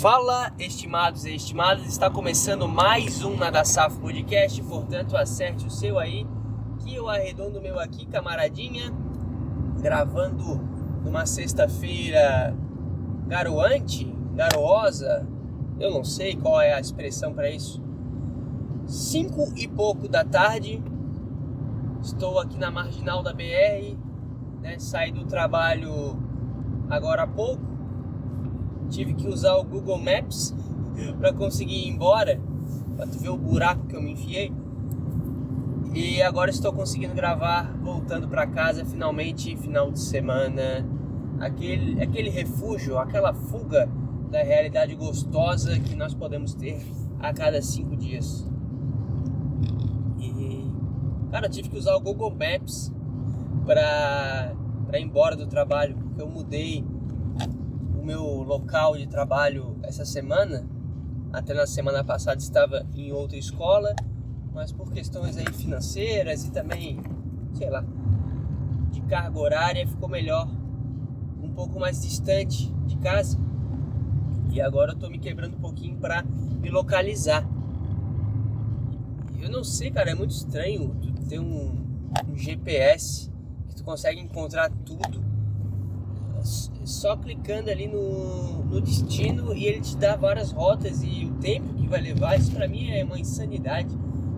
Fala, estimados e estimadas, está começando mais um Nada Safo Podcast, portanto acerte o seu aí, que eu arredondo meu aqui, camaradinha, gravando numa sexta-feira garoante, garoosa, eu não sei qual é a expressão para isso, cinco e pouco da tarde, estou aqui na marginal da BR, né, saí do trabalho agora há pouco, tive que usar o Google Maps para conseguir ir embora, para tu ver o buraco que eu me enfiei. E agora estou conseguindo gravar voltando para casa finalmente final de semana. Aquele, aquele refúgio, aquela fuga da realidade gostosa que nós podemos ter a cada cinco dias. E, cara, tive que usar o Google Maps para ir embora do trabalho, porque eu mudei meu local de trabalho essa semana. Até na semana passada estava em outra escola, mas por questões aí financeiras e também, sei lá, de carga horária ficou melhor um pouco mais distante de casa. E agora eu tô me quebrando um pouquinho para me localizar. Eu não sei, cara, é muito estranho ter um, um GPS que tu consegue encontrar tudo só clicando ali no, no destino e ele te dá várias rotas e o tempo que vai levar, isso para mim é uma insanidade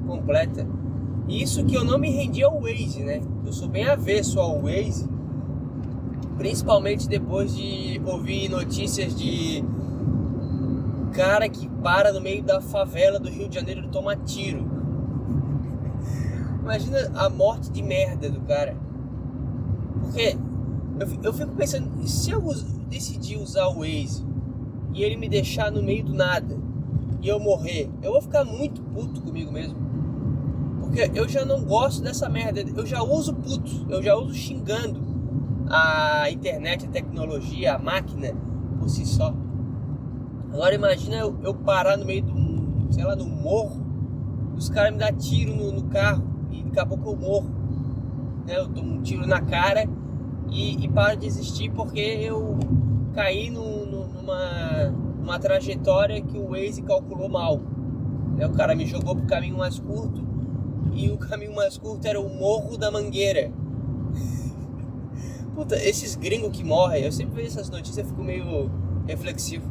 completa. Isso que eu não me rendi ao Waze, né? Eu sou bem avesso ao Waze, principalmente depois de ouvir notícias de cara que para no meio da favela do Rio de Janeiro e toma tiro. Imagina a morte de merda do cara. Porque eu, fico pensando, se eu decidir usar o Waze e ele me deixar no meio do nada e eu morrer, eu vou ficar muito puto comigo mesmo. Porque eu já não gosto dessa merda. Eu já uso puto, eu já uso xingando a internet, a tecnologia, a máquina por si só. Agora imagina eu, eu parar no meio do, sei lá, do morro, os caras me dão tiro no, no, carro e daqui a pouco eu morro. Né? Eu tomo um tiro na cara e, e paro de existir porque eu caí no, no, numa, numa trajetória que o Waze calculou mal. Né? O cara me jogou pro caminho mais curto e o caminho mais curto era o Morro da Mangueira. Puta, esses gringos que morrem, eu sempre vejo essas notícias e fico meio reflexivo.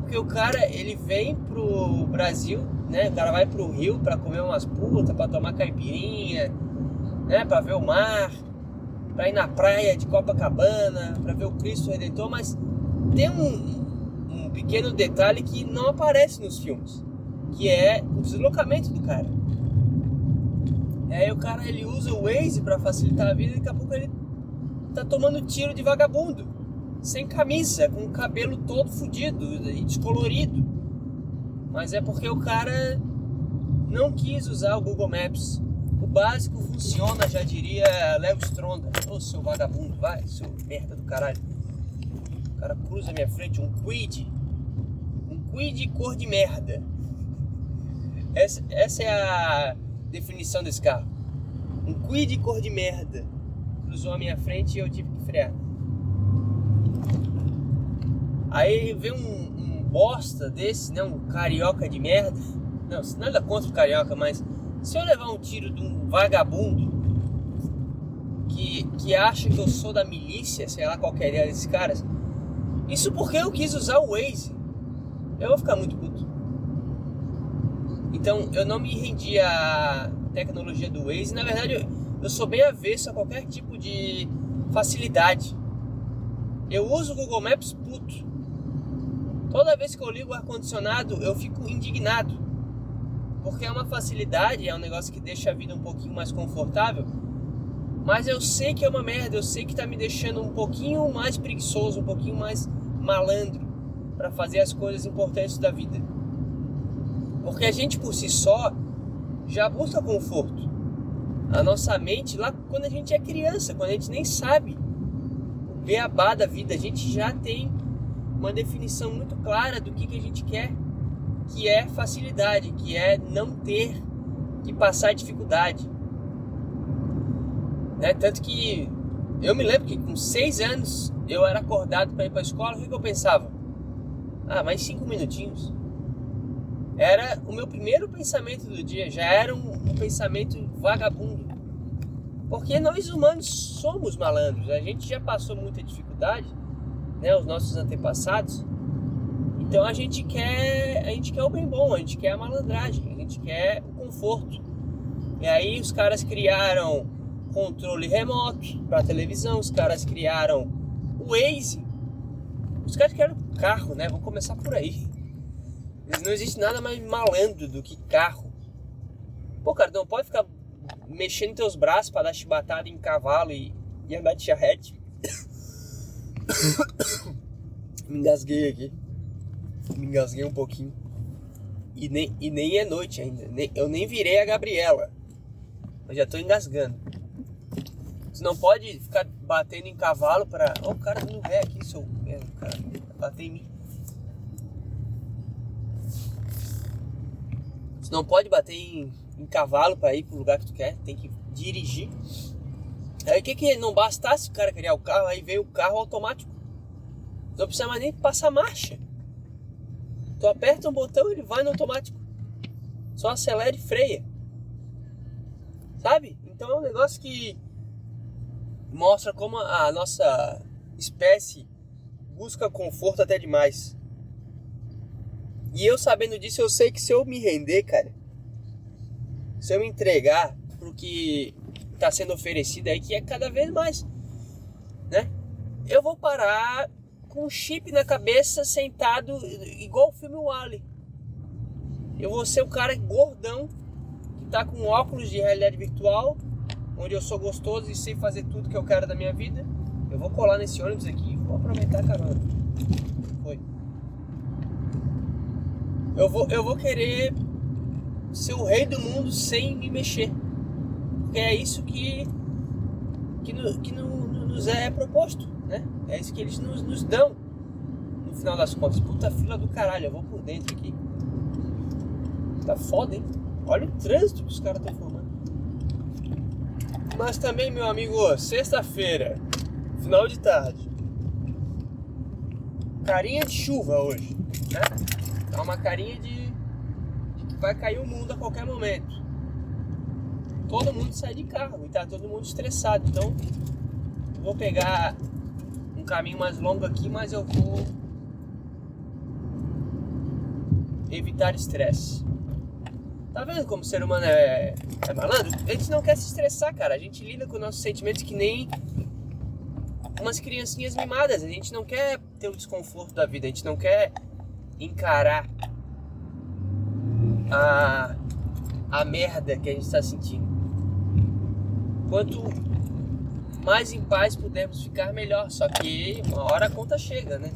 Porque o cara, ele vem pro Brasil, né? O cara vai pro Rio pra comer umas putas, pra tomar caipirinha, né? Pra ver o mar para ir na praia de Copacabana, para ver o Cristo Redentor, mas tem um, um pequeno detalhe que não aparece nos filmes, que é o deslocamento do cara. Aí o cara ele usa o Waze para facilitar a vida e daqui a pouco ele tá tomando tiro de vagabundo, sem camisa, com o cabelo todo fodido e descolorido. Mas é porque o cara não quis usar o Google Maps o básico funciona, já diria Léo Stronda. Ô seu vagabundo, vai, seu merda do caralho. O cara cruza minha frente, um quid. Um quid cor de merda. Essa, essa é a definição desse carro. Um quid cor de merda. Cruzou a minha frente e eu tive que frear. Aí vem um, um bosta desse, né? Um carioca de merda. Não, nada contra o carioca, mas se eu levar um tiro de um vagabundo que, que acha que eu sou da milícia, sei lá qual é desses caras, isso porque eu quis usar o Waze. Eu vou ficar muito puto. Então eu não me rendi à tecnologia do Waze. Na verdade, eu, eu sou bem avesso a qualquer tipo de facilidade. Eu uso o Google Maps puto. Toda vez que eu ligo o ar-condicionado, eu fico indignado porque é uma facilidade, é um negócio que deixa a vida um pouquinho mais confortável. Mas eu sei que é uma merda, eu sei que tá me deixando um pouquinho mais preguiçoso, um pouquinho mais malandro para fazer as coisas importantes da vida. Porque a gente por si só já busca conforto. A nossa mente, lá quando a gente é criança, quando a gente nem sabe o beabá da vida, a gente já tem uma definição muito clara do que, que a gente quer que é facilidade, que é não ter que passar dificuldade. Né? Tanto que eu me lembro que com seis anos eu era acordado para ir para a escola, o que eu pensava? Ah, mais cinco minutinhos. Era o meu primeiro pensamento do dia, já era um, um pensamento vagabundo. Porque nós humanos somos malandros, a gente já passou muita dificuldade, né, os nossos antepassados. Então a gente quer, a gente quer o bem bom, a gente quer a malandragem, a gente quer o conforto. E aí os caras criaram controle remoto para televisão, os caras criaram o Waze. Os caras criaram carro, né? Vou começar por aí. Não existe nada mais malandro do que carro. Pô, cara, não pode ficar mexendo teus braços para dar chibatada em cavalo e, e andar de charrete. Me engasguei aqui. Me engasguei um pouquinho. E nem, e nem é noite ainda. Nem, eu nem virei a Gabriela. Eu já tô engasgando. Você não pode ficar batendo em cavalo pra. Ó, oh, o cara não vê aqui, seu. É, o cara bater em mim. Você não pode bater em, em cavalo para ir pro lugar que tu quer, tem que dirigir. Aí o que que não bastasse o cara criar o carro, aí veio o carro automático. Não precisa mais nem passar marcha. Tu aperta um botão, ele vai no automático. Só acelera e freia. Sabe? Então é um negócio que mostra como a nossa espécie busca conforto até demais. E eu sabendo disso, eu sei que se eu me render, cara, se eu me entregar pro que tá sendo oferecido aí, que é cada vez mais, né? Eu vou parar com um chip na cabeça, sentado, igual o filme Wally. Eu vou ser o cara gordão que tá com óculos de realidade virtual, onde eu sou gostoso e sei fazer tudo que eu quero da minha vida. Eu vou colar nesse ônibus aqui e vou aproveitar a carona. Foi eu vou, eu vou querer ser o rei do mundo sem me mexer. Porque é isso que, que, no, que no, no, nos é proposto, né? É isso que eles nos, nos dão no final das contas. Puta fila do caralho, eu vou por dentro aqui. Tá foda, hein? Olha o trânsito que os caras estão formando. Mas também, meu amigo, sexta-feira, final de tarde. Carinha de chuva hoje, né? Dá uma carinha de, de que vai cair o mundo a qualquer momento. Todo mundo sai de carro e tá todo mundo estressado. Então, vou pegar um caminho mais longo aqui, mas eu vou evitar estresse. Tá vendo como o ser humano é, é malandro? A gente não quer se estressar, cara. A gente lida com nossos sentimentos que nem umas criancinhas mimadas. A gente não quer ter o desconforto da vida. A gente não quer encarar a, a merda que a gente está sentindo. Quanto mais em paz pudermos ficar, melhor. Só que uma hora a conta chega, né?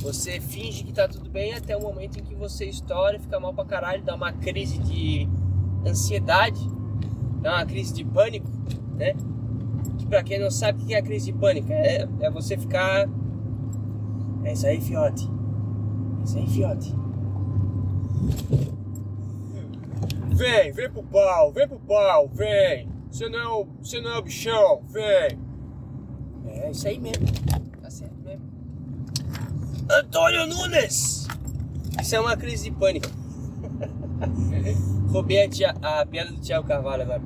Você finge que tá tudo bem até o momento em que você estoura, fica mal pra caralho, dá uma crise de ansiedade, dá uma crise de pânico, né? Que pra quem não sabe o que é a crise de pânico, é, é você ficar. É isso aí, fiote sem fiote. Vem, vem pro pau, vem pro pau, vem. Você não é o, você não é o bichão, vem. É isso aí mesmo. Tá certo mesmo. Antônio Nunes! Isso é uma crise de pânico. Roubei a, tia, a piada do Thiago Carvalho agora.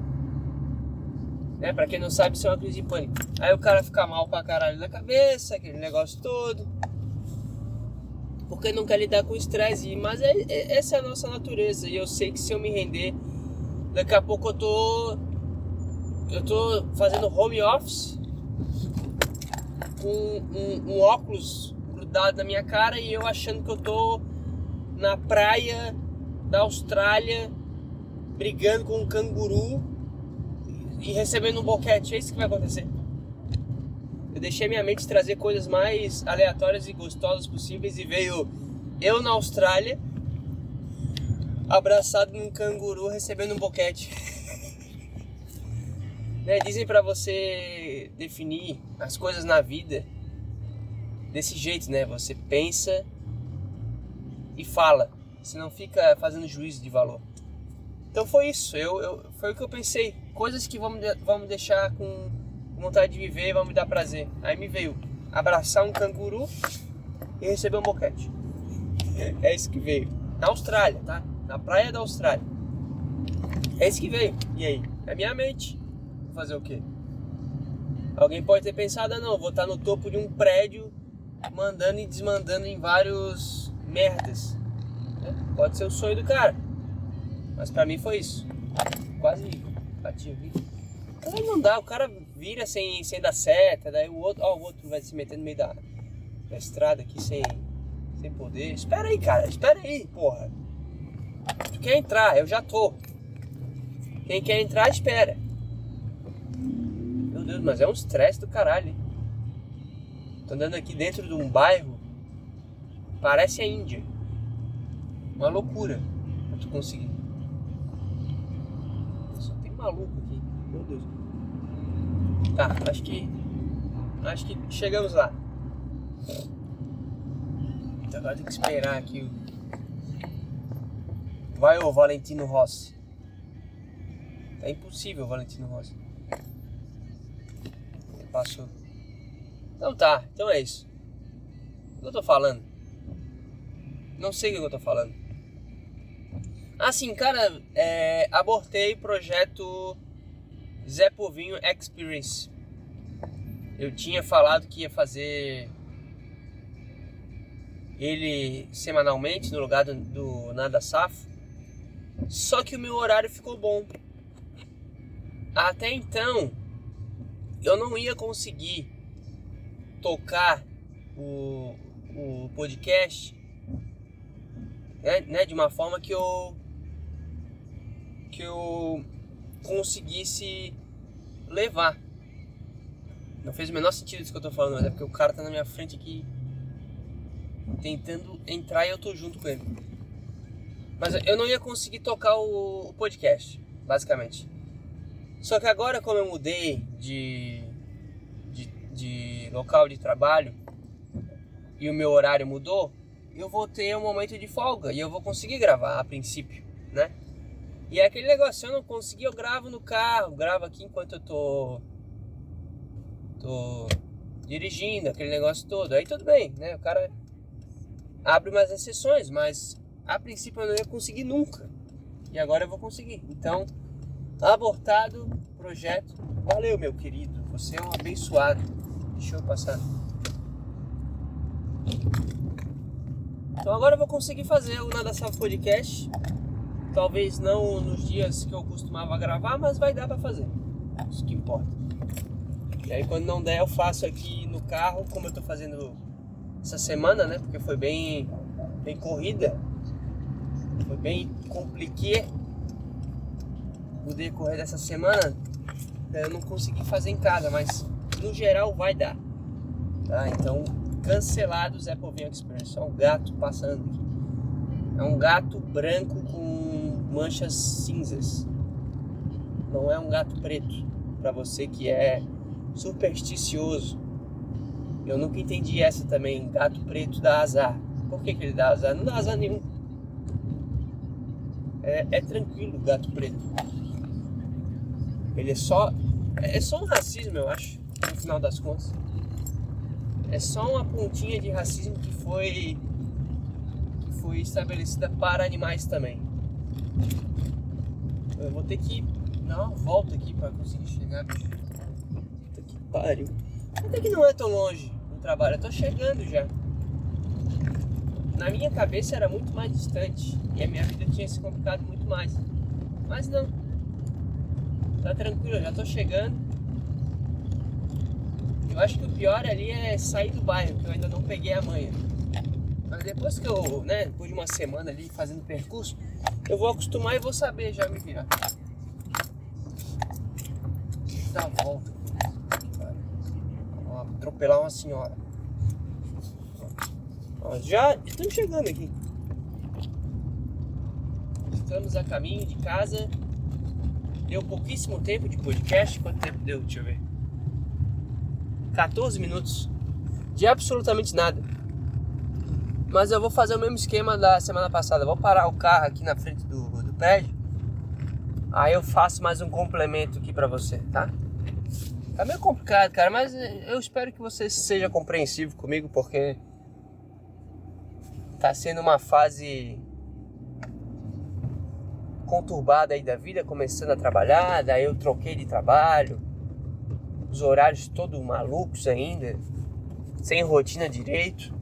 Né? Pra quem não sabe, isso é uma crise de pânico. Aí o cara fica mal pra caralho na cabeça, aquele negócio todo porque não quer lidar com estresse. Mas é, é, essa é a nossa natureza. E eu sei que se eu me render, daqui a pouco eu tô. Eu tô fazendo home office com um, um, óculos grudado na minha cara e eu achando que eu tô na praia da Austrália brigando com um canguru e recebendo um boquete. É isso que vai acontecer. Eu deixei minha mente trazer coisas mais aleatórias e gostosas possíveis e veio eu na Austrália, abraçado num canguru recebendo um boquete. né? Dizem para você definir as coisas na vida desse jeito, né? Você pensa e fala. Você não fica fazendo juízo de valor. Então foi isso. Eu, eu, foi o que eu pensei. Coisas que vão, vão me deixar com vontade de viver, vão me dar prazer. Aí me veio abraçar um canguru e receber um boquete. é isso que veio. Na Austrália, tá? Na praia da Austrália. É isso que veio. E aí? É minha mente. Fazer o quê? Alguém pode ter pensado, ah, não, vou estar no topo de um prédio mandando e desmandando em vários merdas. É, pode ser o sonho do cara. Mas pra mim foi isso. Quase bati aqui. Não dá, o cara vira sem, sem dar seta, daí o outro, ó, o outro vai se meter no meio da, da estrada aqui sem, sem poder. Espera aí, cara, espera aí, porra. Tu quer entrar, eu já tô. Quem quer entrar, espera. Meu Deus, mas é um estresse do caralho. Hein? Tô andando aqui dentro de um bairro. Parece a Índia. Uma loucura pra tu conseguir. Só tem maluco aqui. Meu Deus. Tá, acho que. Acho que chegamos lá. Então agora tem que esperar aqui. Vai o Valentino Rossi. É impossível, Valentino Rossi. Passou. Então tá, então é isso. O que eu tô falando? Não sei o que eu tô falando. Assim, cara, é, abortei projeto Zé Povinho Experience. Eu tinha falado que ia fazer ele semanalmente no lugar do, do Nada Safo. Só que o meu horário ficou bom. Até então, eu não ia conseguir tocar o, o podcast né, né, de uma forma que eu que eu conseguisse levar. Não fez o menor sentido isso que eu tô falando, mas é porque o cara tá na minha frente aqui tentando entrar e eu tô junto com ele. Mas eu não ia conseguir tocar o, o podcast, basicamente. Só que agora, como eu mudei de, de, de local de trabalho e o meu horário mudou, eu vou ter um momento de folga e eu vou conseguir gravar a princípio, né? E é aquele negócio, se eu não conseguir, eu gravo no carro, gravo aqui enquanto eu tô tô dirigindo, aquele negócio todo. Aí tudo bem, né? O cara abre umas exceções, mas a princípio eu não ia conseguir nunca. E agora eu vou conseguir. Então, abortado projeto. Valeu, meu querido. Você é um abençoado. Deixa eu passar. Então agora eu vou conseguir fazer o Nada Salvo Podcast. Talvez não nos dias que eu costumava gravar, mas vai dar para fazer. Isso que importa. E aí quando não der eu faço aqui no carro, como eu tô fazendo essa semana, né? Porque foi bem, bem corrida. Foi bem compliqué o decorrer dessa semana, eu não consegui fazer em casa, mas no geral vai dar. Tá? Então, cancelado o Povinho Experience. É um gato passando aqui. É um gato branco com manchas cinzas. Não é um gato preto. Para você que é supersticioso. Eu nunca entendi essa também. Gato preto dá azar. Por que, que ele dá azar? Não dá azar nenhum. É, é tranquilo o gato preto. Ele é só. É só um racismo, eu acho, no final das contas. É só uma pontinha de racismo que foi. que foi estabelecida para animais também. Eu vou ter que dar uma volta aqui para conseguir chegar. Puta que pariu. Até que não é tão longe do trabalho, eu tô chegando já. Na minha cabeça era muito mais distante e a minha vida tinha se complicado muito mais. Mas não, Tá tranquilo, já tô chegando. Eu acho que o pior ali é sair do bairro, que eu ainda não peguei a manha. Mas depois que eu, né, depois de uma semana ali fazendo percurso, eu vou acostumar e vou saber já me virar. Dá a volta. Ó, atropelar uma senhora. Ó, já estamos chegando aqui. Estamos a caminho de casa Deu pouquíssimo tempo de podcast. Quanto tempo deu? Deixa eu ver. 14 minutos. De absolutamente nada. Mas eu vou fazer o mesmo esquema da semana passada. vou parar o carro aqui na frente do, do prédio. Aí eu faço mais um complemento aqui pra você, tá? Tá meio complicado, cara, mas eu espero que você seja compreensivo comigo, porque tá sendo uma fase conturbada aí da vida, começando a trabalhar, daí eu troquei de trabalho, os horários todos malucos ainda, sem rotina direito.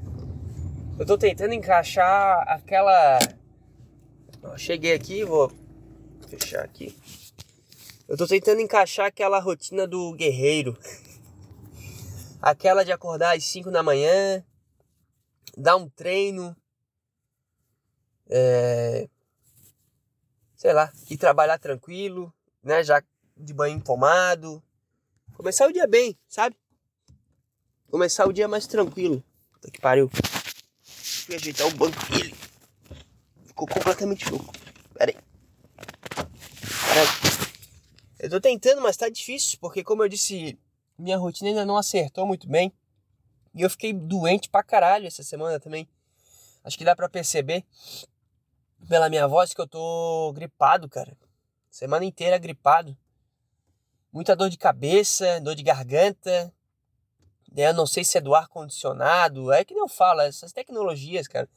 Eu tô tentando encaixar aquela. Ó, cheguei aqui, vou fechar aqui. Eu tô tentando encaixar aquela rotina do guerreiro. Aquela de acordar às 5 da manhã, dar um treino, é, sei lá, ir trabalhar tranquilo, né? Já de banho tomado. Começar o dia bem, sabe? Começar o dia mais tranquilo. Puta que pariu. Eu ajeitar o banco dele. Ficou completamente louco. Pera aí. Aí. Eu tô tentando, mas tá difícil, porque como eu disse, minha rotina ainda não acertou muito bem. E eu fiquei doente pra caralho essa semana também. Acho que dá pra perceber pela minha voz que eu tô gripado, cara. Semana inteira gripado. Muita dor de cabeça, dor de garganta. Né? Eu não sei se é do ar condicionado. É que eu falo, essas tecnologias, cara.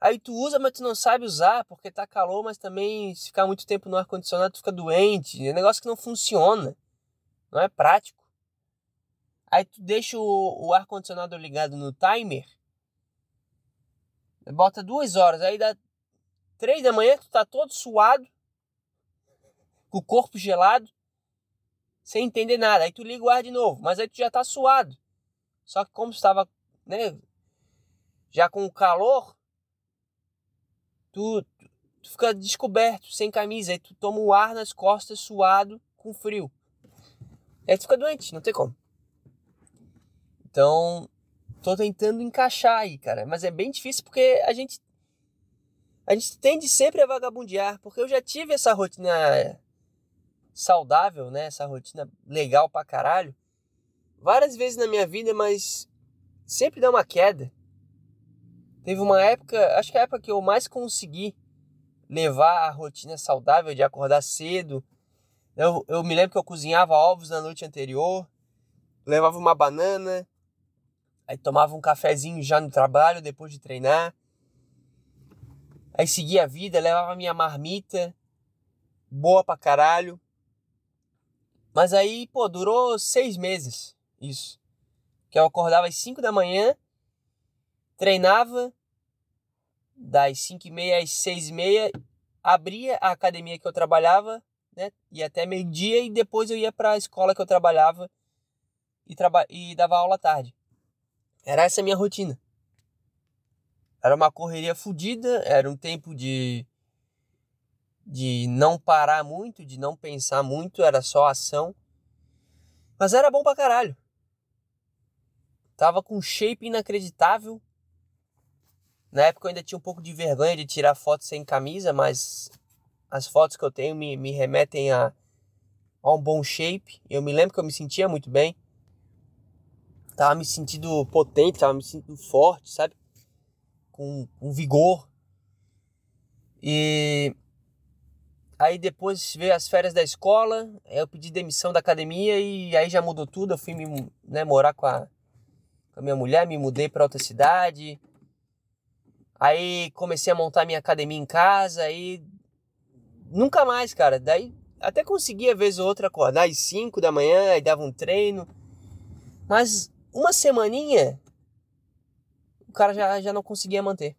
Aí tu usa, mas tu não sabe usar porque tá calor, mas também se ficar muito tempo no ar condicionado tu fica doente. É um negócio que não funciona. Não é prático. Aí tu deixa o, o ar condicionado ligado no timer. Bota duas horas, aí dá Três da manhã, tu tá todo suado, com o corpo gelado, sem entender nada. Aí tu liga o ar de novo, mas aí tu já tá suado. Só que como estava, né, já com o calor, tu, tu fica descoberto, sem camisa. Aí tu toma o ar nas costas, suado, com frio. Aí tu fica doente, não tem como. Então, tô tentando encaixar aí, cara. Mas é bem difícil porque a gente a gente tende sempre a vagabundear, porque eu já tive essa rotina saudável, né? Essa rotina legal pra caralho, várias vezes na minha vida, mas sempre dá uma queda. Teve uma época, acho que a época que eu mais consegui levar a rotina saudável de acordar cedo. Eu, eu me lembro que eu cozinhava ovos na noite anterior, levava uma banana, aí tomava um cafezinho já no trabalho depois de treinar. Aí seguia a vida, levava minha marmita, boa pra caralho. Mas aí, pô, durou seis meses isso. Que eu acordava às 5 da manhã, treinava das 5 e meia às 6 e meia, abria a academia que eu trabalhava, né? Ia até meio-dia e depois eu ia para a escola que eu trabalhava e, traba e dava aula à tarde. Era essa a minha rotina. Era uma correria fodida, era um tempo de de não parar muito, de não pensar muito, era só ação. Mas era bom pra caralho. Tava com um shape inacreditável. Na época eu ainda tinha um pouco de vergonha de tirar fotos sem camisa, mas as fotos que eu tenho me, me remetem a, a um bom shape. Eu me lembro que eu me sentia muito bem. Tava me sentindo potente, tava me sentindo forte, sabe? Com, com vigor. E aí depois veio as férias da escola, eu pedi demissão da academia e aí já mudou tudo. Eu fui me, né, morar com a, com a minha mulher, me mudei para outra cidade. Aí comecei a montar minha academia em casa, aí nunca mais, cara. Daí até conseguia vez ou outra acordar às 5 da manhã, aí dava um treino. Mas uma semaninha cara já, já não conseguia manter.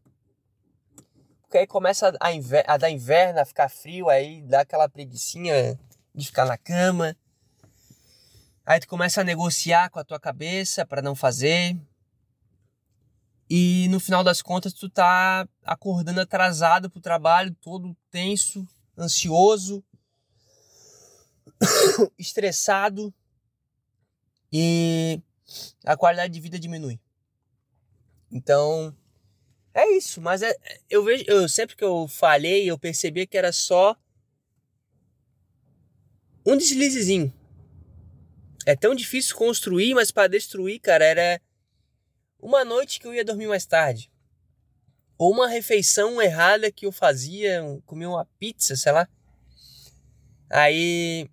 Porque aí começa a, inver, a dar inverno, a ficar frio, aí dá aquela preguiçinha de ficar na cama. Aí tu começa a negociar com a tua cabeça para não fazer. E no final das contas tu tá acordando atrasado pro trabalho, todo tenso, ansioso, estressado e a qualidade de vida diminui. Então, é isso. Mas é, eu vejo, eu sempre que eu falhei, eu percebi que era só um deslizezinho. É tão difícil construir, mas para destruir, cara, era uma noite que eu ia dormir mais tarde. Ou uma refeição errada que eu fazia, comia uma pizza, sei lá. Aí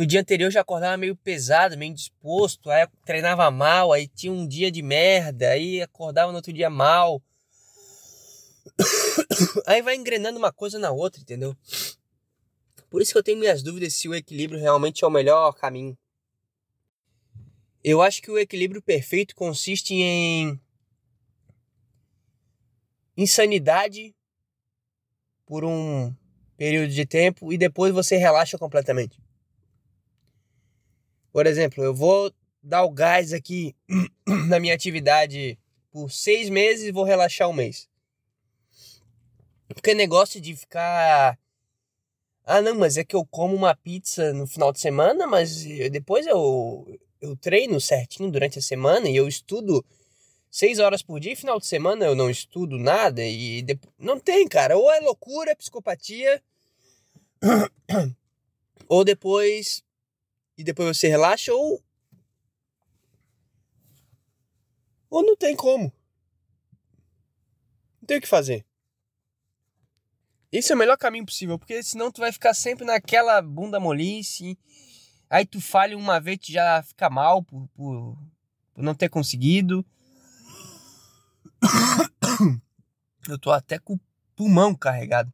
no dia anterior eu já acordava meio pesado, meio disposto, aí treinava mal, aí tinha um dia de merda, aí acordava no outro dia mal. Aí vai engrenando uma coisa na outra, entendeu? Por isso que eu tenho minhas dúvidas se o equilíbrio realmente é o melhor caminho. Eu acho que o equilíbrio perfeito consiste em insanidade por um período de tempo e depois você relaxa completamente. Por exemplo, eu vou dar o gás aqui na minha atividade por seis meses e vou relaxar um mês. Porque negócio de ficar. Ah, não, mas é que eu como uma pizza no final de semana, mas depois eu, eu treino certinho durante a semana e eu estudo seis horas por dia e final de semana eu não estudo nada e depois... não tem, cara. Ou é loucura, é psicopatia, ou depois e depois você relaxa ou ou não tem como. Não tem o que fazer. Esse é o melhor caminho possível, porque senão tu vai ficar sempre naquela bunda molice. Aí tu falha uma vez, tu já fica mal por, por, por não ter conseguido. Eu tô até com o pulmão carregado.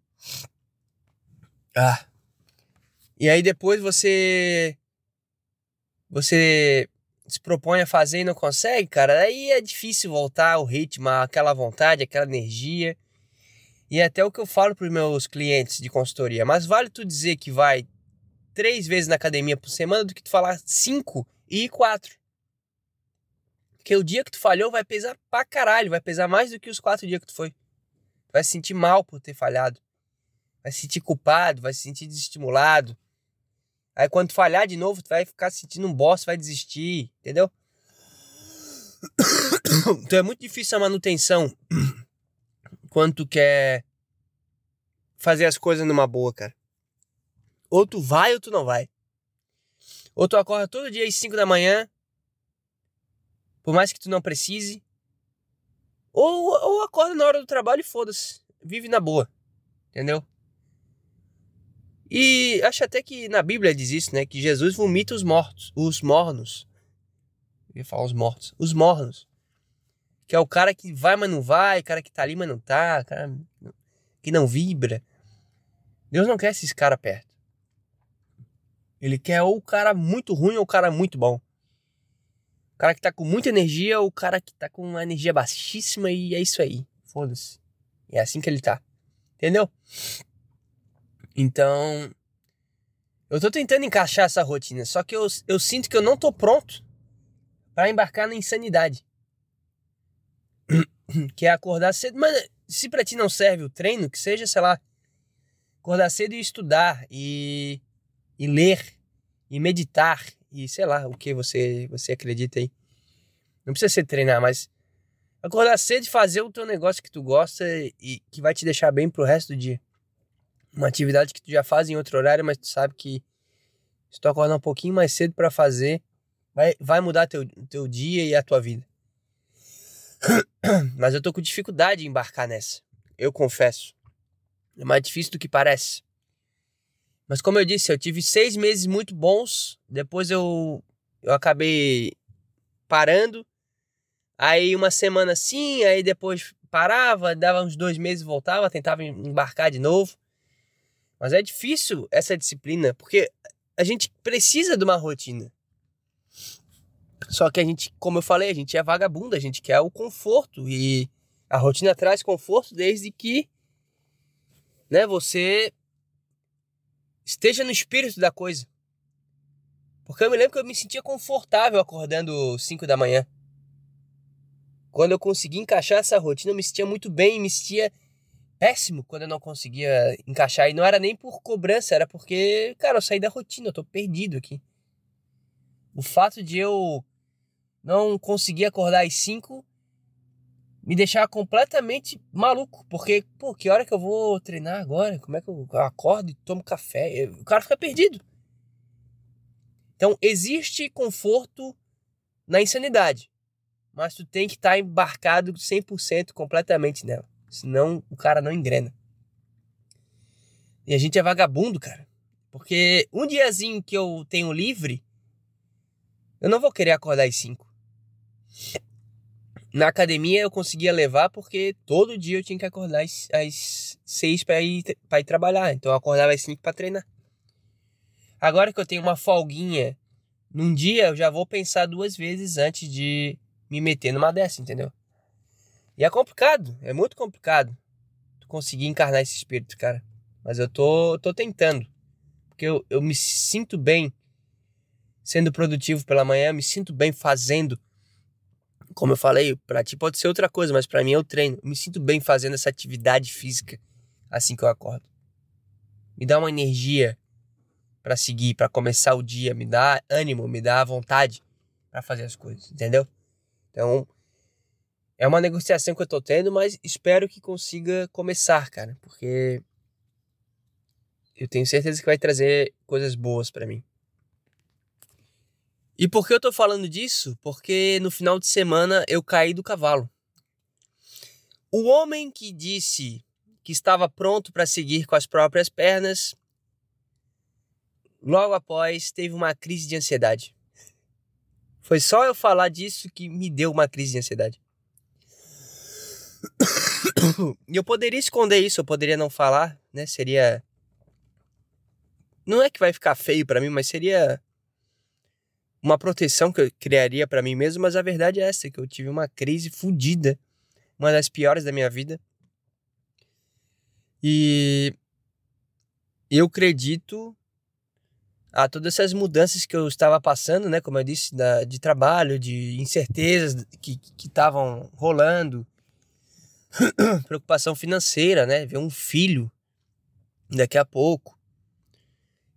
Ah. E aí depois você você se propõe a fazer e não consegue, cara, aí é difícil voltar ao ritmo, aquela vontade, aquela energia. E é até o que eu falo para os meus clientes de consultoria. Mas vale tu dizer que vai três vezes na academia por semana do que tu falar cinco e quatro. Porque o dia que tu falhou vai pesar pra caralho, vai pesar mais do que os quatro dias que tu foi. Vai se sentir mal por ter falhado. Vai se sentir culpado, vai se sentir desestimulado. Aí quando falhar de novo, tu vai ficar sentindo um boss, vai desistir, entendeu? Então é muito difícil a manutenção quando tu quer fazer as coisas numa boa, cara. Ou tu vai ou tu não vai. Ou tu acorda todo dia às 5 da manhã, por mais que tu não precise. Ou, ou acorda na hora do trabalho e foda-se. Vive na boa. Entendeu? E acho até que na Bíblia diz isso, né? Que Jesus vomita os mortos, os mornos. Eu ia falar os mortos, os mornos. Que é o cara que vai, mas não vai, cara que tá ali, mas não tá, cara que não vibra. Deus não quer esses caras perto. Ele quer ou o cara muito ruim ou o cara muito bom. O cara que tá com muita energia ou o cara que tá com uma energia baixíssima e é isso aí. Foda-se. É assim que ele tá. Entendeu? Então, eu tô tentando encaixar essa rotina, só que eu, eu sinto que eu não tô pronto para embarcar na insanidade. que é acordar cedo, mas se para ti não serve o treino, que seja, sei lá, acordar cedo e estudar e, e ler e meditar e sei lá o que você você acredita aí. Não precisa ser treinar, mas acordar cedo e fazer o teu negócio que tu gosta e que vai te deixar bem pro resto do dia uma atividade que tu já faz em outro horário, mas tu sabe que se tu acordar um pouquinho mais cedo para fazer, vai, vai mudar teu, teu dia e a tua vida. Mas eu tô com dificuldade em embarcar nessa, eu confesso. É mais difícil do que parece. Mas como eu disse, eu tive seis meses muito bons, depois eu, eu acabei parando, aí uma semana sim, aí depois parava, dava uns dois meses voltava, tentava embarcar de novo. Mas é difícil essa disciplina, porque a gente precisa de uma rotina. Só que a gente, como eu falei, a gente é vagabundo, a gente quer o conforto e a rotina traz conforto desde que né, você esteja no espírito da coisa. Porque eu me lembro que eu me sentia confortável acordando 5 da manhã. Quando eu consegui encaixar essa rotina, eu me sentia muito bem, me sentia péssimo quando eu não conseguia encaixar. E não era nem por cobrança, era porque, cara, eu saí da rotina, eu tô perdido aqui. O fato de eu não conseguir acordar às 5 me deixava completamente maluco. Porque, pô, que hora que eu vou treinar agora? Como é que eu acordo e tomo café? O cara fica perdido. Então, existe conforto na insanidade. Mas tu tem que estar tá embarcado 100% completamente nela. Senão o cara não engrena. E a gente é vagabundo, cara. Porque um diazinho que eu tenho livre, eu não vou querer acordar às 5. Na academia eu conseguia levar porque todo dia eu tinha que acordar às, às 6 para ir, pra ir trabalhar. Então eu acordava às 5 para treinar. Agora que eu tenho uma folguinha num dia, eu já vou pensar duas vezes antes de me meter numa dessa, entendeu? E é complicado, é muito complicado conseguir encarnar esse espírito, cara. Mas eu tô, tô tentando. Porque eu, eu me sinto bem sendo produtivo pela manhã, me sinto bem fazendo. Como eu falei, para ti pode ser outra coisa, mas para mim é o treino. Eu me sinto bem fazendo essa atividade física assim que eu acordo. Me dá uma energia para seguir, para começar o dia, me dá ânimo, me dá vontade para fazer as coisas, entendeu? Então, é uma negociação que eu tô tendo, mas espero que consiga começar, cara, porque eu tenho certeza que vai trazer coisas boas para mim. E por que eu tô falando disso? Porque no final de semana eu caí do cavalo. O homem que disse que estava pronto para seguir com as próprias pernas, logo após teve uma crise de ansiedade. Foi só eu falar disso que me deu uma crise de ansiedade. E eu poderia esconder isso, eu poderia não falar, né? Seria. Não é que vai ficar feio para mim, mas seria uma proteção que eu criaria para mim mesmo, mas a verdade é essa, que eu tive uma crise fodida, uma das piores da minha vida. E eu acredito a todas essas mudanças que eu estava passando, né, como eu disse, da, de trabalho, de incertezas que estavam rolando, preocupação financeira, né? Ver um filho daqui a pouco.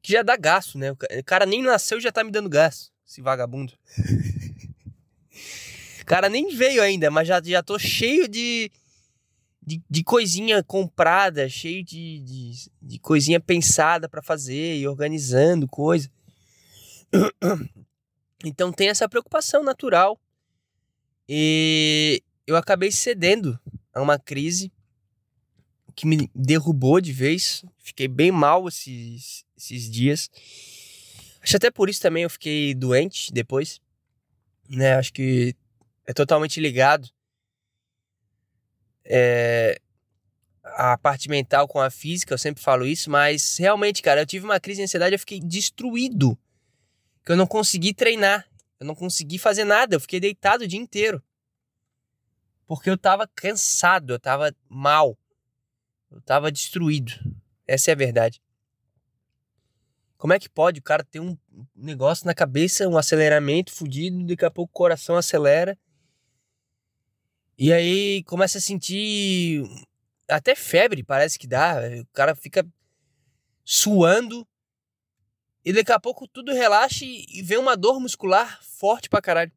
Que já dá gasto, né? O cara nem nasceu e já tá me dando gasto. Esse vagabundo. o cara nem veio ainda, mas já, já tô cheio de, de, de coisinha comprada, cheio de, de, de coisinha pensada para fazer e organizando coisa. Então tem essa preocupação natural. E eu acabei cedendo a uma crise que me derrubou de vez. Fiquei bem mal esses, esses dias. Acho até por isso também eu fiquei doente depois. Né? Acho que é totalmente ligado. É, a parte mental com a física, eu sempre falo isso, mas realmente, cara, eu tive uma crise de ansiedade, eu fiquei destruído. Que eu não consegui treinar, eu não consegui fazer nada, eu fiquei deitado o dia inteiro porque eu tava cansado, eu tava mal, eu tava destruído. Essa é a verdade. Como é que pode o cara ter um negócio na cabeça, um aceleramento fudido, daqui a pouco o coração acelera. E aí começa a sentir até febre, parece que dá. O cara fica suando. E daqui a pouco tudo relaxa e vem uma dor muscular forte pra caralho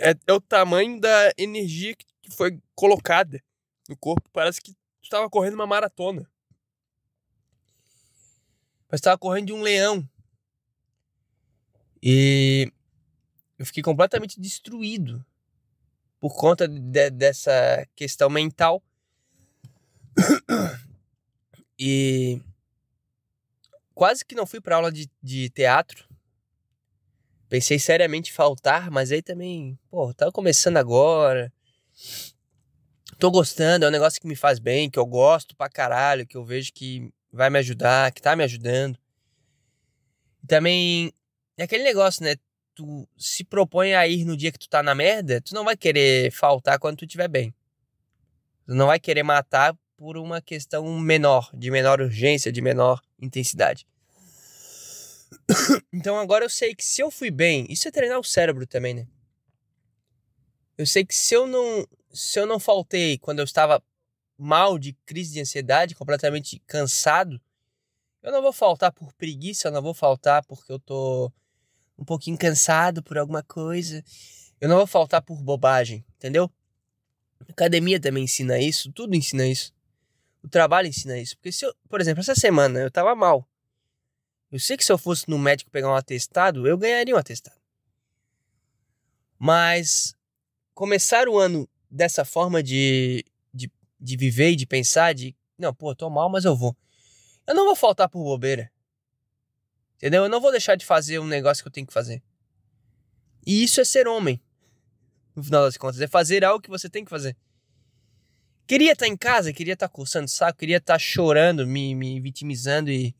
é, é o tamanho da energia que, foi colocada no corpo. Parece que tu estava correndo uma maratona. Mas estava correndo de um leão. E eu fiquei completamente destruído por conta de, dessa questão mental. E quase que não fui para aula de, de teatro Pensei seriamente em faltar, mas aí também, pô, tava começando agora. Tô gostando, é um negócio que me faz bem, que eu gosto pra caralho, que eu vejo que vai me ajudar, que tá me ajudando. Também é aquele negócio, né? Tu se propõe a ir no dia que tu tá na merda, tu não vai querer faltar quando tu estiver bem. Tu não vai querer matar por uma questão menor, de menor urgência, de menor intensidade. Então agora eu sei que se eu fui bem, isso é treinar o cérebro também, né? Eu sei que se eu não, se eu não faltei quando eu estava mal de crise de ansiedade, completamente cansado, eu não vou faltar por preguiça, eu não vou faltar porque eu tô um pouquinho cansado por alguma coisa. Eu não vou faltar por bobagem, entendeu? A academia também ensina isso, tudo ensina isso. O trabalho ensina isso. Porque se eu, por exemplo, essa semana eu tava mal. Eu sei que se eu fosse no médico pegar um atestado, eu ganharia um atestado. Mas começar o ano dessa forma de, de, de viver e de pensar, de não, pô, tô mal, mas eu vou. Eu não vou faltar por bobeira. Entendeu? Eu não vou deixar de fazer um negócio que eu tenho que fazer. E isso é ser homem. No final das contas, é fazer algo que você tem que fazer. Queria estar em casa, queria estar coçando o saco, queria estar chorando, me, me vitimizando e,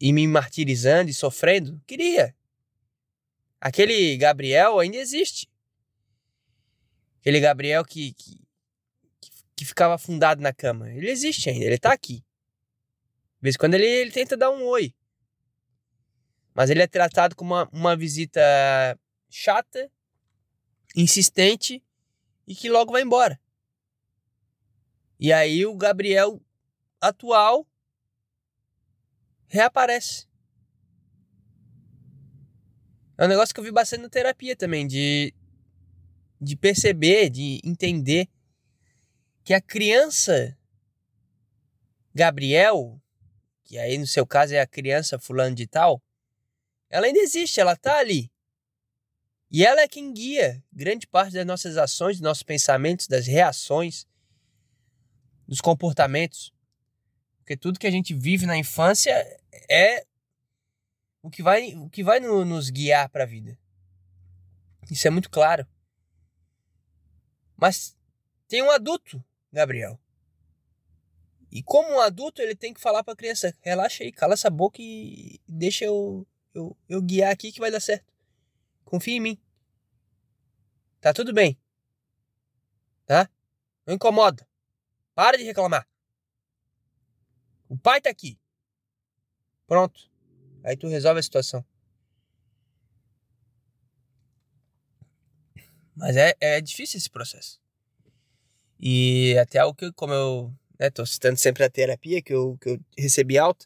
e, me martirizando e sofrendo. Queria. Aquele Gabriel ainda existe. Aquele Gabriel que, que, que ficava afundado na cama. Ele existe ainda, ele tá aqui. De vez em quando ele, ele tenta dar um oi. Mas ele é tratado como uma, uma visita chata, insistente e que logo vai embora. E aí o Gabriel atual reaparece. É um negócio que eu vi bastante na terapia também, de, de perceber, de entender que a criança Gabriel, que aí no seu caso é a criança fulano de tal, ela ainda existe, ela tá ali. E ela é quem guia grande parte das nossas ações, dos nossos pensamentos, das reações, dos comportamentos. Porque tudo que a gente vive na infância é o que vai, o que vai no, nos guiar para a vida. Isso é muito claro. Mas tem um adulto, Gabriel. E como um adulto, ele tem que falar para a criança: relaxa aí, cala essa boca e deixa eu, eu, eu guiar aqui que vai dar certo. Confia em mim. Tá tudo bem. Tá? Não incomoda. Para de reclamar. O pai tá aqui. Pronto. Aí tu resolve a situação. Mas é, é difícil esse processo. E até algo que, como eu né, tô citando sempre a terapia que eu, que eu recebi alta.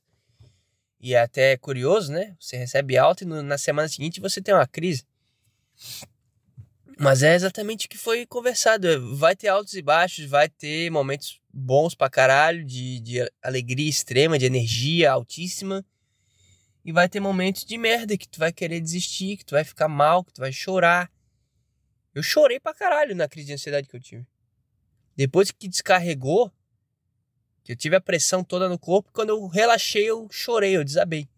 E é até curioso, né? Você recebe alta e no, na semana seguinte você tem uma crise. Mas é exatamente o que foi conversado. Vai ter altos e baixos, vai ter momentos bons pra caralho, de, de alegria extrema, de energia altíssima. E vai ter momentos de merda que tu vai querer desistir, que tu vai ficar mal, que tu vai chorar. Eu chorei pra caralho na crise de ansiedade que eu tive. Depois que descarregou, que eu tive a pressão toda no corpo, quando eu relaxei, eu chorei, eu desabei.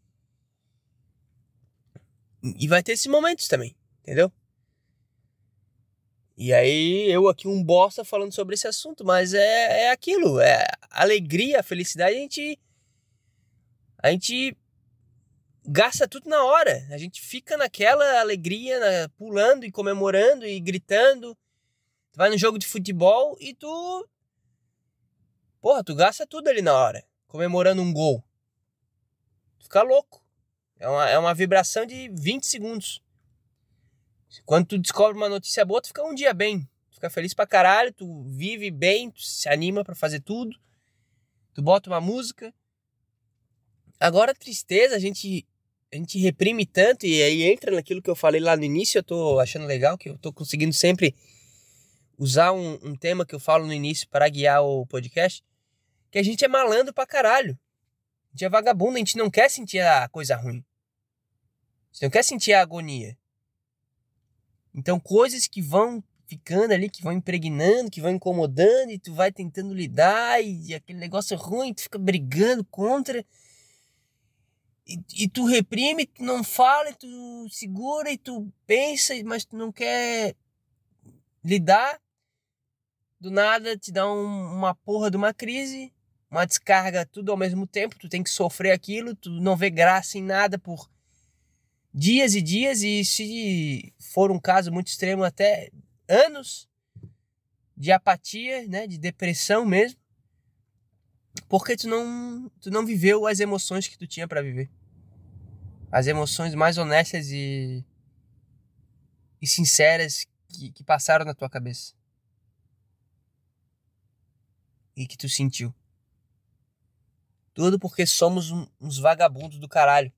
E vai ter esses momentos também, entendeu? E aí eu aqui um bosta falando sobre esse assunto, mas é, é aquilo, é alegria, felicidade, a gente a gente gasta tudo na hora. A gente fica naquela alegria, na, pulando e comemorando e gritando. Tu vai no jogo de futebol e tu. Porra, tu gasta tudo ali na hora, comemorando um gol. Tu fica louco. É uma, é uma vibração de 20 segundos. Quando tu descobre uma notícia boa, tu fica um dia bem. Tu fica feliz pra caralho, tu vive bem, tu se anima para fazer tudo. Tu bota uma música. Agora, tristeza, a gente a gente reprime tanto e aí entra naquilo que eu falei lá no início, eu tô achando legal que eu tô conseguindo sempre usar um, um tema que eu falo no início para guiar o podcast, que a gente é malandro pra caralho. A gente é vagabundo, a gente não quer sentir a coisa ruim. A gente não quer sentir a agonia. Então, coisas que vão ficando ali, que vão impregnando, que vão incomodando, e tu vai tentando lidar, e, e aquele negócio ruim, tu fica brigando contra. E, e, tu reprime, tu não fala, tu segura e tu pensa, mas tu não quer lidar. Do nada te dá um, uma porra de uma crise, uma descarga, tudo ao mesmo tempo. Tu tem que sofrer aquilo, tu não vê graça em nada por dias e dias. E se for um caso muito extremo, até anos de apatia, né, de depressão mesmo. Porque tu não, tu não viveu as emoções que tu tinha para viver. As emoções mais honestas e, e sinceras que, que passaram na tua cabeça. E que tu sentiu. Tudo porque somos um, uns vagabundos do caralho.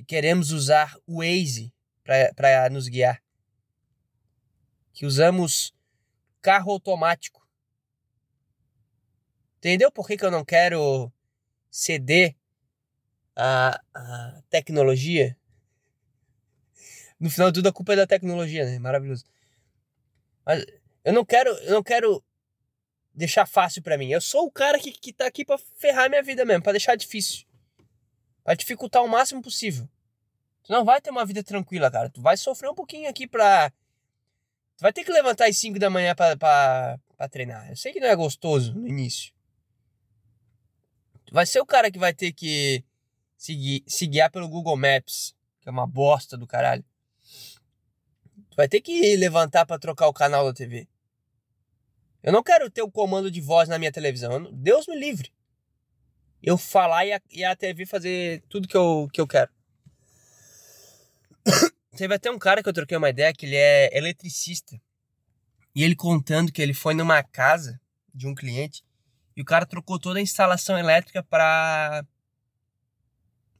Que queremos usar o Waze para nos guiar. Que usamos carro automático Entendeu por que, que eu não quero ceder a, a tecnologia? No final de tudo, a culpa é da tecnologia, né? Maravilhoso. Mas eu não quero, eu não quero deixar fácil para mim. Eu sou o cara que, que tá aqui para ferrar minha vida mesmo, para deixar difícil. Vai dificultar o máximo possível. Tu não vai ter uma vida tranquila, cara. Tu vai sofrer um pouquinho aqui pra. Tu vai ter que levantar às 5 da manhã pra, pra, pra treinar. Eu sei que não é gostoso no início. Tu vai ser o cara que vai ter que se, se guiar pelo Google Maps, que é uma bosta do caralho. Tu vai ter que levantar para trocar o canal da TV. Eu não quero ter o comando de voz na minha televisão. Deus me livre. Eu falar e a, e a TV fazer tudo que eu, que eu quero. Teve até um cara que eu troquei uma ideia que ele é eletricista. E ele contando que ele foi numa casa de um cliente e o cara trocou toda a instalação elétrica para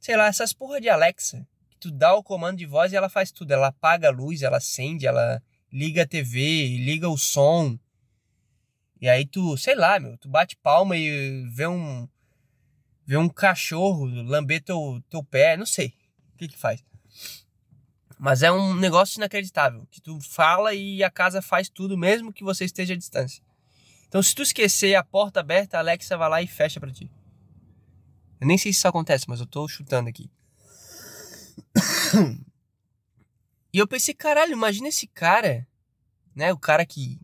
sei lá, essas porra de Alexa. Que tu dá o comando de voz e ela faz tudo. Ela apaga a luz, ela acende, ela liga a TV, liga o som. E aí tu, sei lá, meu, tu bate palma e vê um vê um cachorro lamber teu, teu pé, não sei o que que faz. Mas é um negócio inacreditável, que tu fala e a casa faz tudo mesmo que você esteja à distância. Então se tu esquecer a porta aberta, a Alexa vai lá e fecha para ti. Eu nem sei se isso acontece, mas eu tô chutando aqui. E eu pensei, caralho, imagina esse cara, né? O cara que.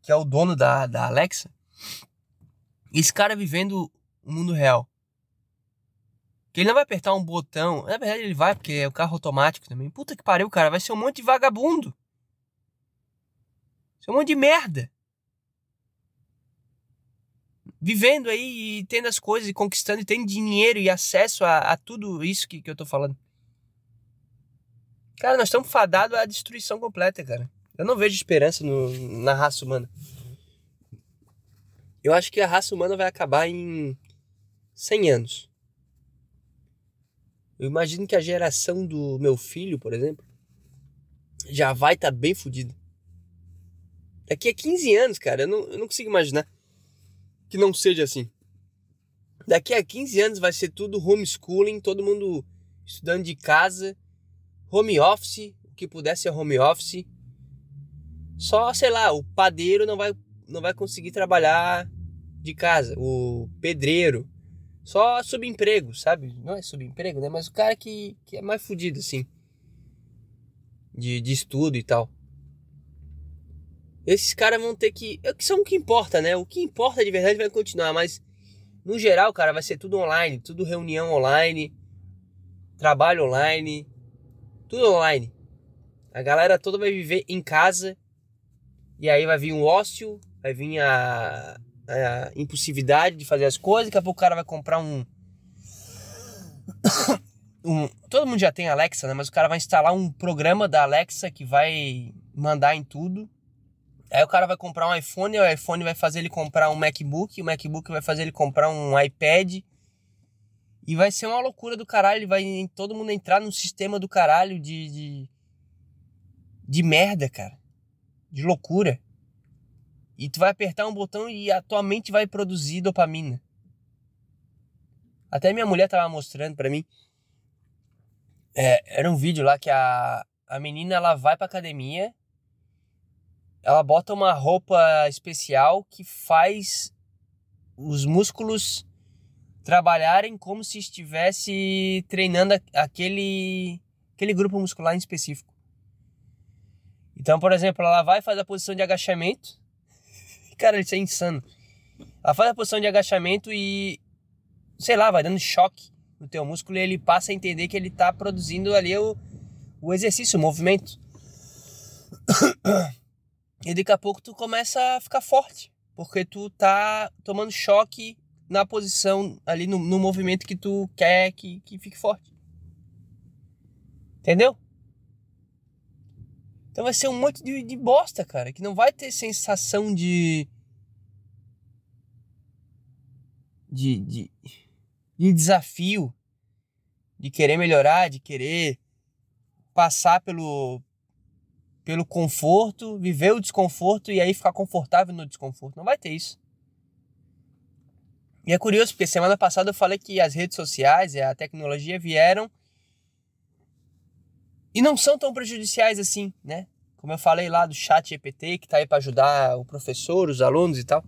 que é o dono da, da Alexa. Esse cara vivendo o mundo real. Que ele não vai apertar um botão. Na verdade, ele vai, porque é o carro automático também. Puta que pariu, cara. Vai ser um monte de vagabundo. Vai ser um monte de merda vivendo aí e tendo as coisas e conquistando e tendo dinheiro e acesso a, a tudo isso que, que eu tô falando. Cara, nós estamos fadados à destruição completa, cara. Eu não vejo esperança no, na raça humana. Eu acho que a raça humana vai acabar em 100 anos. Eu imagino que a geração do meu filho, por exemplo, já vai estar tá bem fodida. Daqui a 15 anos, cara, eu não, eu não consigo imaginar que não seja assim. Daqui a 15 anos vai ser tudo homeschooling, todo mundo estudando de casa, home office, o que puder ser home office. Só, sei lá, o padeiro não vai, não vai conseguir trabalhar de casa, o pedreiro. Só subemprego, sabe? Não é subemprego, né? Mas o cara que, que é mais fudido, assim. De, de estudo e tal esses caras vão ter que. É que são o que importa, né? O que importa de verdade vai continuar, mas no geral, cara, vai ser tudo online, tudo reunião online, trabalho online, tudo online. A galera toda vai viver em casa e aí vai vir um ócio, vai vir a, a impulsividade de fazer as coisas, daqui a pouco o cara vai comprar um. um todo mundo já tem Alexa, né? Mas o cara vai instalar um programa da Alexa que vai mandar em tudo Aí o cara vai comprar um iPhone, o iPhone vai fazer ele comprar um MacBook, o MacBook vai fazer ele comprar um iPad. E vai ser uma loucura do caralho, ele vai todo mundo entrar num sistema do caralho de, de, de merda, cara. De loucura. E tu vai apertar um botão e a tua mente vai produzir dopamina. Até minha mulher tava mostrando para mim. É, era um vídeo lá que a, a menina ela vai pra academia ela bota uma roupa especial que faz os músculos trabalharem como se estivesse treinando aquele, aquele grupo muscular em específico. Então, por exemplo, ela vai fazer a posição de agachamento. Cara, isso é insano. Ela faz a posição de agachamento e, sei lá, vai dando choque no teu músculo e ele passa a entender que ele está produzindo ali o, o exercício, o movimento. E daqui a pouco tu começa a ficar forte, porque tu tá tomando choque na posição ali no, no movimento que tu quer que, que fique forte. Entendeu? Então vai ser um monte de, de bosta, cara, que não vai ter sensação de, de, de, de desafio, de querer melhorar, de querer passar pelo, pelo conforto, viver o desconforto e aí ficar confortável no desconforto. Não vai ter isso. E é curioso porque semana passada eu falei que as redes sociais e a tecnologia vieram e não são tão prejudiciais assim, né? Como eu falei lá do chat GPT que tá aí para ajudar o professor, os alunos e tal.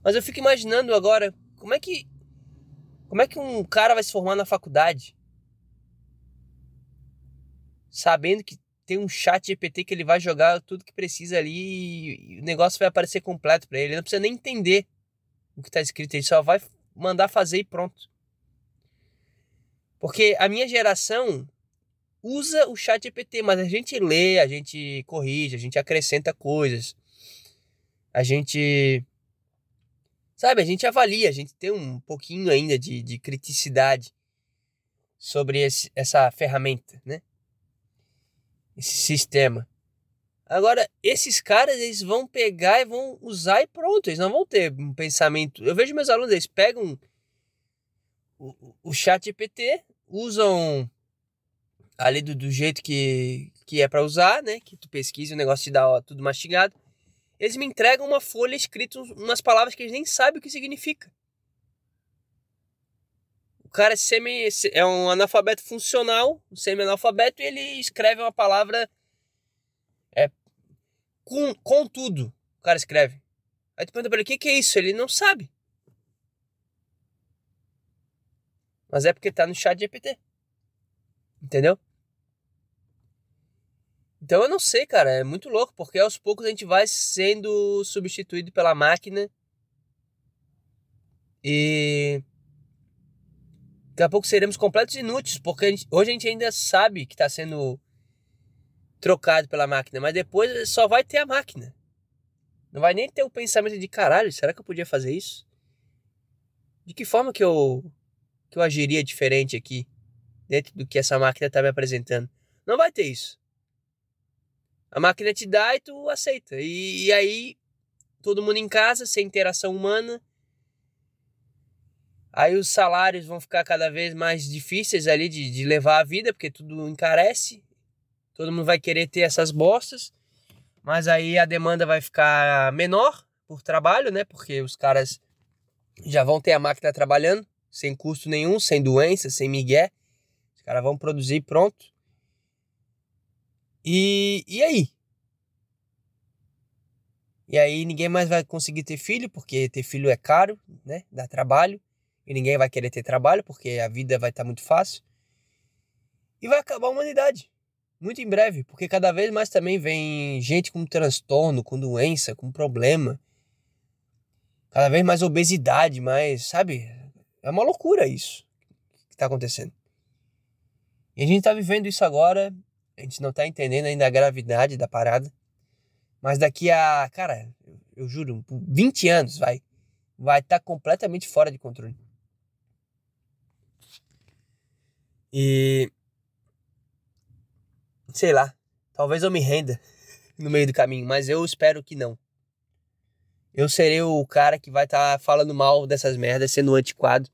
Mas eu fico imaginando agora como é que Como é que um cara vai se formar na faculdade sabendo que tem um chat GPT que ele vai jogar tudo que precisa ali e o negócio vai aparecer completo para ele. Ele não precisa nem entender o que está escrito, ele só vai mandar fazer e pronto. Porque a minha geração usa o chat GPT, mas a gente lê, a gente corrige, a gente acrescenta coisas. A gente. Sabe, a gente avalia, a gente tem um pouquinho ainda de, de criticidade sobre esse, essa ferramenta, né? esse sistema. Agora, esses caras, eles vão pegar e vão usar e pronto, eles não vão ter um pensamento. Eu vejo meus alunos, eles pegam o, o chat GPT, usam ali do, do jeito que, que é para usar, né? Que tu pesquisa o negócio te dá ó, tudo mastigado. Eles me entregam uma folha escrita umas palavras que eles nem sabem o que significa cara é, semi, é um analfabeto funcional, um semi-analfabeto, e ele escreve uma palavra é, com, com tudo. O cara escreve. Aí tu pergunta pra ele, o que, que é isso? Ele não sabe. Mas é porque tá no chat GPT. Entendeu? Então eu não sei, cara. É muito louco, porque aos poucos a gente vai sendo substituído pela máquina. E Daqui a pouco seremos completos inúteis, porque a gente, hoje a gente ainda sabe que está sendo trocado pela máquina, mas depois só vai ter a máquina. Não vai nem ter o pensamento de caralho, será que eu podia fazer isso? De que forma que eu que eu agiria diferente aqui dentro do que essa máquina está me apresentando? Não vai ter isso. A máquina te dá e tu aceita. E, e aí todo mundo em casa, sem interação humana, Aí os salários vão ficar cada vez mais difíceis ali de, de levar a vida, porque tudo encarece. Todo mundo vai querer ter essas bostas. Mas aí a demanda vai ficar menor por trabalho, né? Porque os caras já vão ter a máquina trabalhando, sem custo nenhum, sem doença, sem migué. Caras vão produzir pronto. E, e aí? E aí ninguém mais vai conseguir ter filho, porque ter filho é caro, né? Dá trabalho e ninguém vai querer ter trabalho porque a vida vai estar tá muito fácil. E vai acabar a humanidade. Muito em breve, porque cada vez mais também vem gente com transtorno, com doença, com problema. Cada vez mais obesidade, mais, sabe? É uma loucura isso que está acontecendo. E a gente está vivendo isso agora, a gente não está entendendo ainda a gravidade da parada. Mas daqui a, cara, eu juro, 20 anos vai, vai estar tá completamente fora de controle. E. Sei lá. Talvez eu me renda no meio do caminho, mas eu espero que não. Eu serei o cara que vai estar tá falando mal dessas merdas, sendo antiquado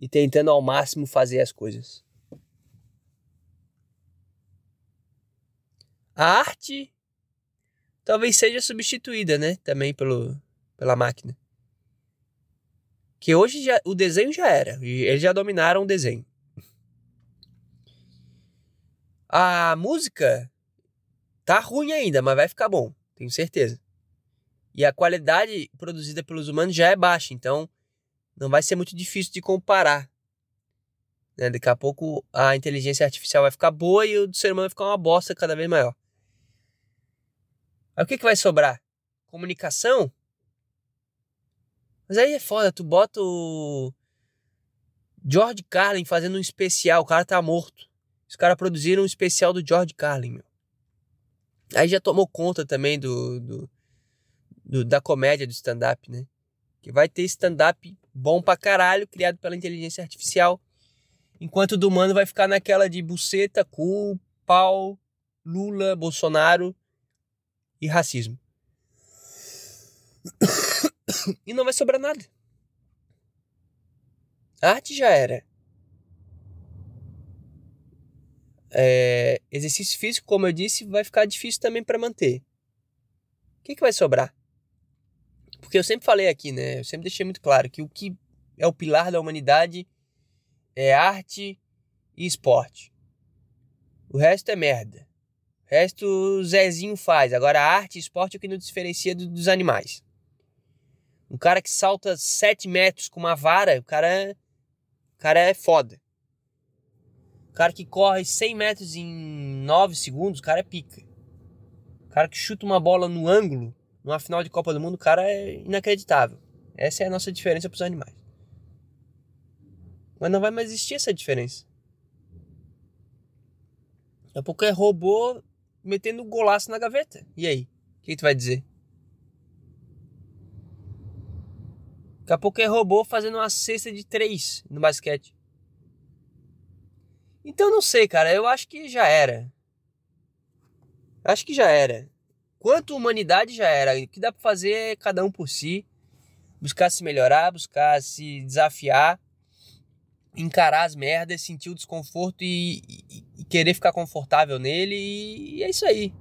e tentando ao máximo fazer as coisas. A arte talvez seja substituída, né? Também pelo, pela máquina. Que hoje já, o desenho já era. Eles já dominaram o desenho. A música tá ruim ainda, mas vai ficar bom, tenho certeza. E a qualidade produzida pelos humanos já é baixa, então não vai ser muito difícil de comparar. Né? Daqui a pouco a inteligência artificial vai ficar boa e o do ser humano vai ficar uma bosta cada vez maior. Aí o que, que vai sobrar? Comunicação? Mas aí é foda, tu bota o George Carlin fazendo um especial, o cara tá morto. Os caras produziram um especial do George Carlin, meu. Aí já tomou conta também do, do, do da comédia do stand-up, né? Que vai ter stand-up bom pra caralho, criado pela inteligência artificial. Enquanto o do humano vai ficar naquela de buceta, cu, pau, Lula, Bolsonaro e racismo. E não vai sobrar nada. A arte já era. É, exercício físico, como eu disse, vai ficar difícil também para manter. O que, que vai sobrar? Porque eu sempre falei aqui, né? Eu sempre deixei muito claro que o que é o pilar da humanidade é arte e esporte. O resto é merda. O resto o Zezinho faz. Agora, arte e esporte é o que nos diferencia dos animais. Um cara que salta 7 metros com uma vara, o cara cara é foda. O cara que corre 100 metros em 9 segundos, o cara é pica. O cara que chuta uma bola no ângulo, numa final de Copa do Mundo, o cara é inacreditável. Essa é a nossa diferença para os animais. Mas não vai mais existir essa diferença. Daqui a pouco é robô metendo golaço na gaveta. E aí? O que, tu vai dizer? Daqui a pouco é robô fazendo uma cesta de três no basquete. Então não sei, cara. Eu acho que já era. Acho que já era. Quanto humanidade já era. O que dá pra fazer é cada um por si. Buscar se melhorar, buscar se desafiar, encarar as merdas, sentir o desconforto e, e querer ficar confortável nele. E, é isso aí.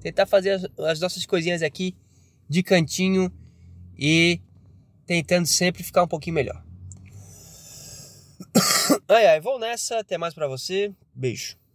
Tentar fazer as, as nossas coisinhas aqui de cantinho e tentando sempre ficar um pouquinho melhor. ai ai, vou nessa. Até mais para você. Beijo.